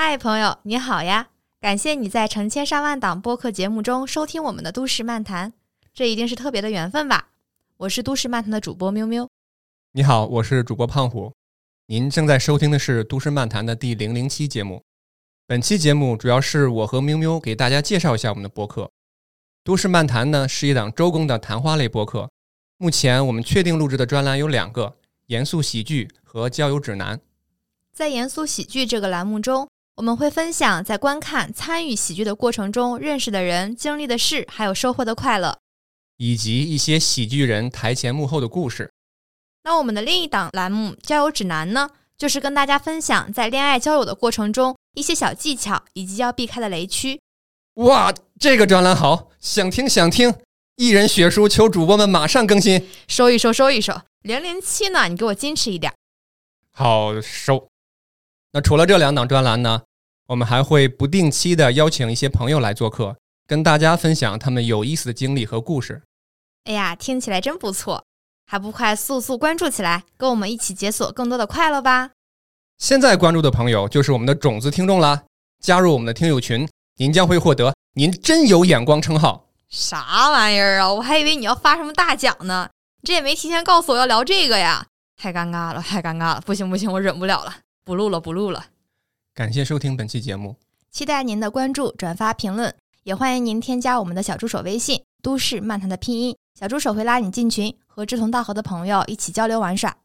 嗨，朋友，你好呀！感谢你在成千上万档播客节目中收听我们的都市漫谈，这一定是特别的缘分吧？我是都市漫谈的主播喵喵。你好，我是主播胖虎。您正在收听的是都市漫谈的第零零七节目。本期节目主要是我和喵喵给大家介绍一下我们的播客。都市漫谈呢是一档周更的谈话类播客。目前我们确定录制的专栏有两个：严肃喜剧和交友指南。在严肃喜剧这个栏目中，我们会分享在观看、参与喜剧的过程中认识的人、经历的事，还有收获的快乐，以及一些喜剧人台前幕后的故事。那我们的另一档栏目《交友指南》呢，就是跟大家分享在恋爱交友的过程中一些小技巧以及要避开的雷区。哇，这个专栏好，想听想听！一人血书，求主播们马上更新，收一收，收一收。零零七呢，你给我矜持一点。好收。那除了这两档专栏呢，我们还会不定期的邀请一些朋友来做客，跟大家分享他们有意思的经历和故事。哎呀，听起来真不错，还不快速速关注起来，跟我们一起解锁更多的快乐吧！现在关注的朋友就是我们的种子听众啦，加入我们的听友群，您将会获得“您真有眼光”称号。啥玩意儿啊？我还以为你要发什么大奖呢，这也没提前告诉我要聊这个呀，太尴尬了，太尴尬了！不行不行，我忍不了了。不录了，不录了。感谢收听本期节目，期待您的关注、转发、评论，也欢迎您添加我们的小助手微信“都市漫谈”的拼音，小助手会拉你进群，和志同道合的朋友一起交流玩耍。